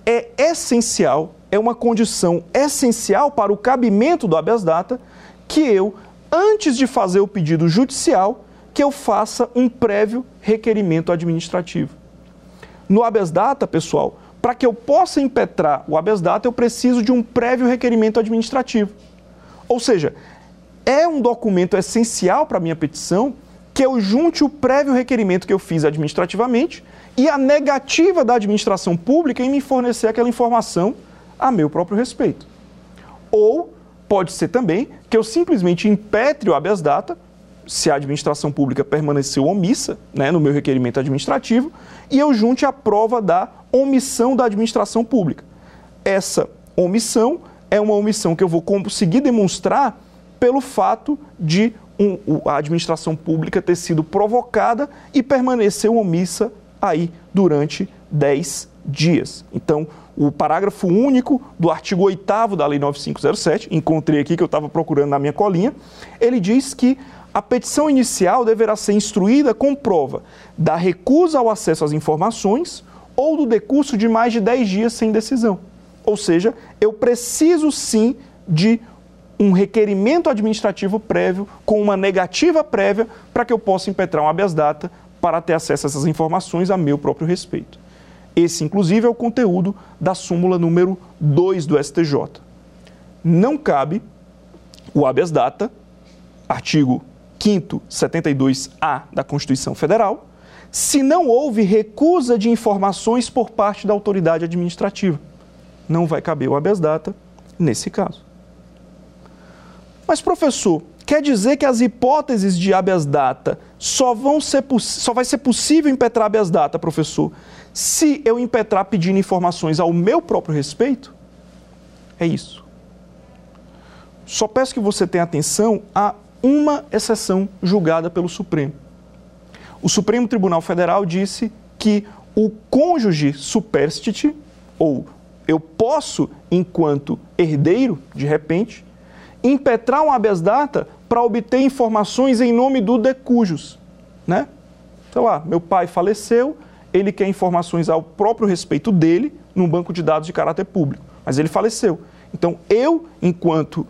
é essencial, é uma condição essencial para o cabimento do habeas data que eu antes de fazer o pedido judicial, que eu faça um prévio requerimento administrativo. No habeas data, pessoal, para que eu possa impetrar o habeas data, eu preciso de um prévio requerimento administrativo. Ou seja, é um documento essencial para a minha petição que eu junte o prévio requerimento que eu fiz administrativamente e a negativa da administração pública em me fornecer aquela informação a meu próprio respeito. Ou Pode ser também que eu simplesmente impetre o habeas data, se a administração pública permaneceu omissa né, no meu requerimento administrativo, e eu junte a prova da omissão da administração pública. Essa omissão é uma omissão que eu vou conseguir demonstrar pelo fato de um, a administração pública ter sido provocada e permaneceu omissa aí durante 10 dias. Então, o parágrafo único do artigo 8 da Lei 9507, encontrei aqui que eu estava procurando na minha colinha, ele diz que a petição inicial deverá ser instruída com prova da recusa ao acesso às informações ou do decurso de mais de 10 dias sem decisão. Ou seja, eu preciso sim de um requerimento administrativo prévio com uma negativa prévia para que eu possa impetrar um habeas data para ter acesso a essas informações a meu próprio respeito. Esse, inclusive, é o conteúdo da súmula número 2 do STJ. Não cabe o habeas data, artigo 5 72A da Constituição Federal, se não houve recusa de informações por parte da autoridade administrativa. Não vai caber o habeas data nesse caso. Mas, professor, quer dizer que as hipóteses de habeas data só, vão ser, só vai ser possível impetrar habeas data, professor, se eu impetrar pedindo informações ao meu próprio respeito, é isso. Só peço que você tenha atenção a uma exceção julgada pelo Supremo. O Supremo Tribunal Federal disse que o cônjuge superstite, ou eu posso, enquanto herdeiro, de repente, impetrar um habeas data para obter informações em nome do decujus, né? Sei lá, meu pai faleceu, ele quer informações ao próprio respeito dele num banco de dados de caráter público, mas ele faleceu. Então, eu, enquanto uh,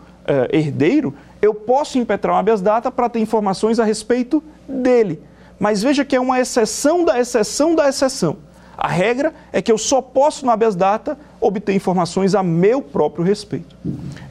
herdeiro, eu posso impetrar um habeas data para ter informações a respeito dele. Mas veja que é uma exceção da exceção da exceção. A regra é que eu só posso, no habeas data, obter informações a meu próprio respeito.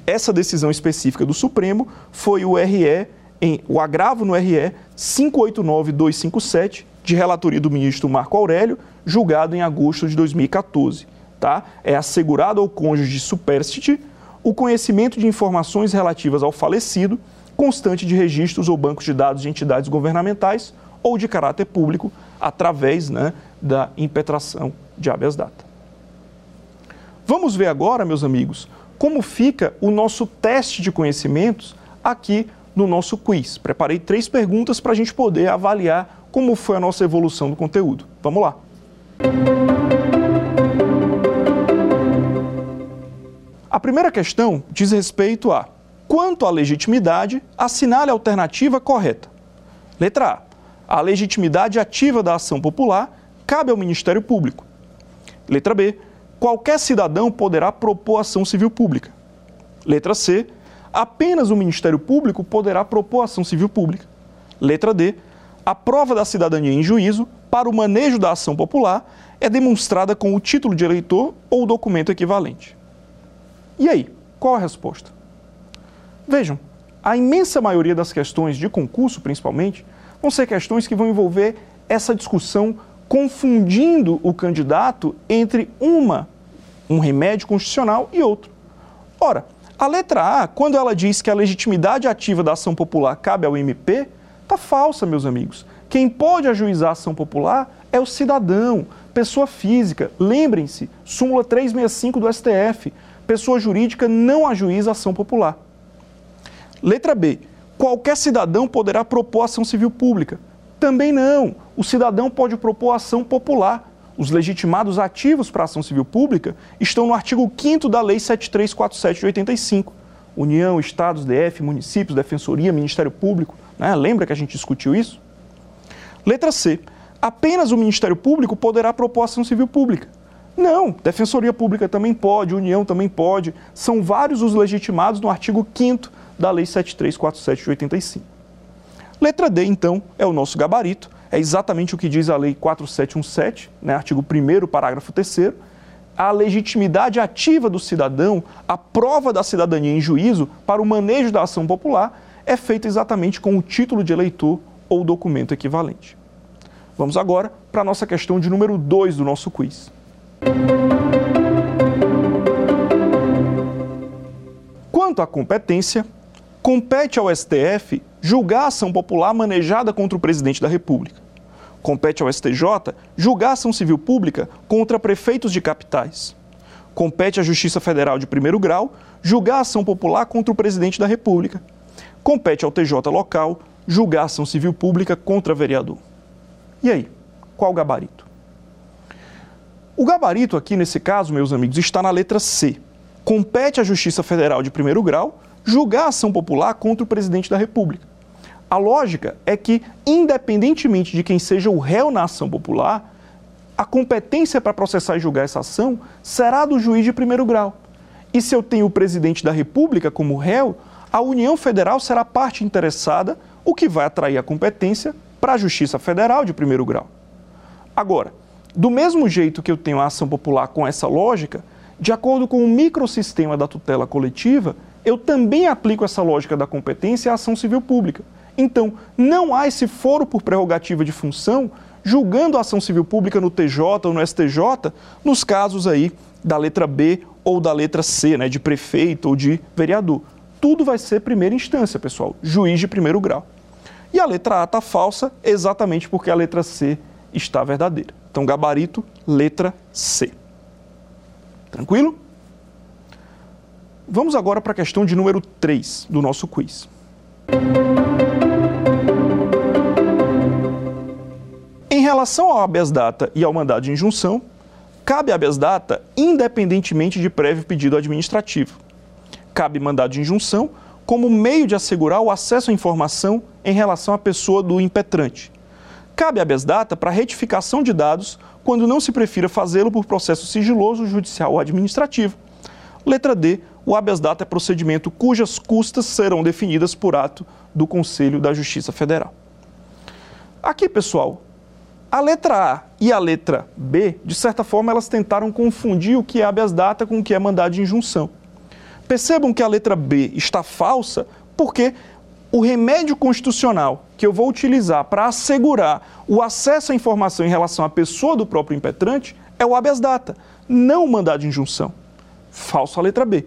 Essa decisão específica do Supremo foi o RE, em, o agravo no RE 589257, de relatoria do ministro Marco Aurélio, julgado em agosto de 2014. Tá? É assegurado ao cônjuge superstite o conhecimento de informações relativas ao falecido, constante de registros ou bancos de dados de entidades governamentais ou de caráter público, através né, da impetração de habeas data. Vamos ver agora, meus amigos, como fica o nosso teste de conhecimentos aqui no nosso quiz. Preparei três perguntas para a gente poder avaliar como foi a nossa evolução do conteúdo. Vamos lá! A primeira questão diz respeito a quanto à legitimidade, assinale a alternativa correta. Letra A. A legitimidade ativa da ação popular cabe ao Ministério Público. Letra B. Qualquer cidadão poderá propor ação civil pública. Letra C. Apenas o Ministério Público poderá propor ação civil pública. Letra D. A prova da cidadania em juízo para o manejo da ação popular é demonstrada com o título de eleitor ou documento equivalente. E aí, qual a resposta? Vejam, a imensa maioria das questões de concurso, principalmente, vão ser questões que vão envolver essa discussão confundindo o candidato entre uma, um remédio constitucional e outro. Ora, a letra A, quando ela diz que a legitimidade ativa da ação popular cabe ao MP, está falsa, meus amigos. Quem pode ajuizar a ação popular é o cidadão, pessoa física. Lembrem-se, súmula 365 do STF pessoa jurídica não ajuiza ação popular. Letra B. Qualquer cidadão poderá propor ação civil pública. Também não. O cidadão pode propor ação popular. Os legitimados ativos para ação civil pública estão no artigo 5 da Lei 7347 de 85. União, Estados, DF, municípios, Defensoria, Ministério Público. Né? Lembra que a gente discutiu isso? Letra C. Apenas o Ministério Público poderá propor ação civil pública. Não, Defensoria Pública também pode, União também pode. São vários os legitimados no artigo 5 da Lei 7347 de 85. Letra D, então, é o nosso gabarito, é exatamente o que diz a Lei 4717, né, artigo 1, parágrafo 3. A legitimidade ativa do cidadão, a prova da cidadania em juízo para o manejo da ação popular, é feita exatamente com o título de eleitor ou documento equivalente. Vamos agora para a nossa questão de número 2 do nosso quiz. Quanto à competência, compete ao STF julgar a ação popular manejada contra o presidente da República. Compete ao STJ julgar ação civil pública contra prefeitos de capitais. Compete à Justiça Federal de primeiro grau julgar ação popular contra o presidente da República. Compete ao TJ local julgar ação civil pública contra vereador. E aí, qual gabarito? O gabarito aqui, nesse caso, meus amigos, está na letra C. Compete à Justiça Federal de primeiro grau julgar ação popular contra o presidente da República. A lógica é que, independentemente de quem seja o réu na ação popular, a competência para processar e julgar essa ação será do juiz de primeiro grau. E se eu tenho o presidente da República como réu, a União Federal será parte interessada, o que vai atrair a competência para a Justiça Federal de primeiro grau. Agora, do mesmo jeito que eu tenho a ação popular com essa lógica, de acordo com o microsistema da tutela coletiva, eu também aplico essa lógica da competência à ação civil pública. Então, não há esse foro por prerrogativa de função julgando a ação civil pública no TJ ou no STJ, nos casos aí da letra B ou da letra C, né, de prefeito ou de vereador tudo vai ser primeira instância, pessoal, juiz de primeiro grau. E a letra A está falsa exatamente porque a letra C está verdadeira. Então, gabarito, letra C. Tranquilo? Vamos agora para a questão de número 3 do nosso quiz. Em relação ao habeas data e ao mandado de injunção, cabe habeas data independentemente de prévio pedido administrativo. Cabe mandado de injunção como meio de assegurar o acesso à informação em relação à pessoa do impetrante. Cabe habeas data para retificação de dados quando não se prefira fazê-lo por processo sigiloso, judicial ou administrativo. Letra D. O habeas data é procedimento cujas custas serão definidas por ato do Conselho da Justiça Federal. Aqui, pessoal, a letra A e a letra B, de certa forma, elas tentaram confundir o que é habeas data com o que é mandado de injunção. Percebam que a letra B está falsa porque o remédio constitucional que eu vou utilizar para assegurar o acesso à informação em relação à pessoa do próprio impetrante é o habeas data, não o mandado de injunção. Falso a letra B.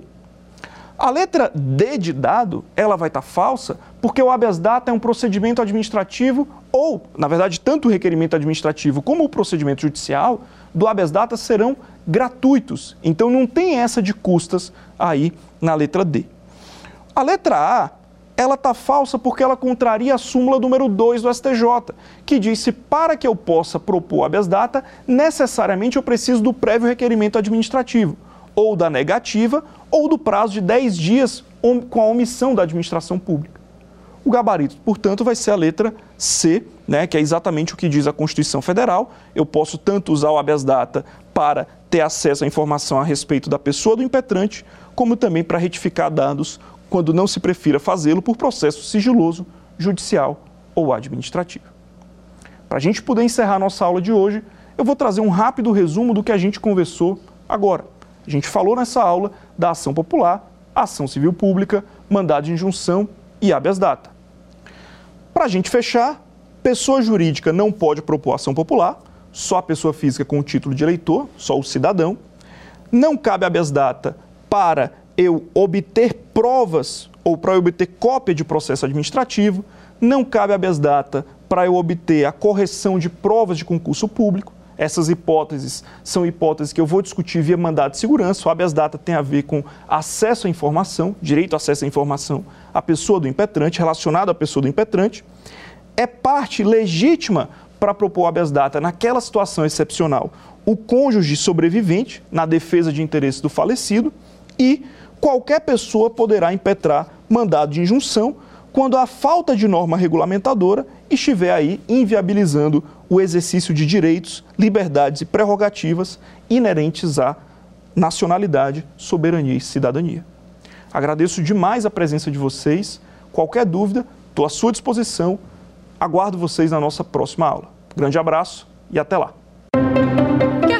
A letra D de dado, ela vai estar tá falsa porque o habeas data é um procedimento administrativo ou, na verdade, tanto o requerimento administrativo como o procedimento judicial do habeas data serão gratuitos. Então não tem essa de custas aí na letra D. A letra A, ela está falsa porque ela contraria a súmula número 2 do STJ, que diz que para que eu possa propor habeas data, necessariamente eu preciso do prévio requerimento administrativo ou da negativa, ou do prazo de 10 dias com a omissão da administração pública. O gabarito, portanto, vai ser a letra C, né, que é exatamente o que diz a Constituição Federal. Eu posso tanto usar o habeas data para ter acesso à informação a respeito da pessoa do impetrante, como também para retificar dados quando não se prefira fazê-lo por processo sigiloso, judicial ou administrativo. Para a gente poder encerrar nossa aula de hoje, eu vou trazer um rápido resumo do que a gente conversou agora. A gente falou nessa aula da ação popular, ação civil pública, mandado de injunção e habeas data. Para a gente fechar, pessoa jurídica não pode propor ação popular, só a pessoa física com o título de eleitor, só o cidadão. Não cabe habeas data para eu obter provas ou para eu obter cópia de processo administrativo. Não cabe habeas data para eu obter a correção de provas de concurso público. Essas hipóteses são hipóteses que eu vou discutir via mandado de segurança. O habeas data tem a ver com acesso à informação, direito ao acesso à informação à pessoa do impetrante, relacionado à pessoa do impetrante. É parte legítima para propor habeas data naquela situação excepcional o cônjuge sobrevivente na defesa de interesse do falecido e qualquer pessoa poderá impetrar mandado de injunção quando a falta de norma regulamentadora estiver aí inviabilizando o exercício de direitos, liberdades e prerrogativas inerentes à nacionalidade, soberania e cidadania. Agradeço demais a presença de vocês. Qualquer dúvida, estou à sua disposição. Aguardo vocês na nossa próxima aula. Grande abraço e até lá!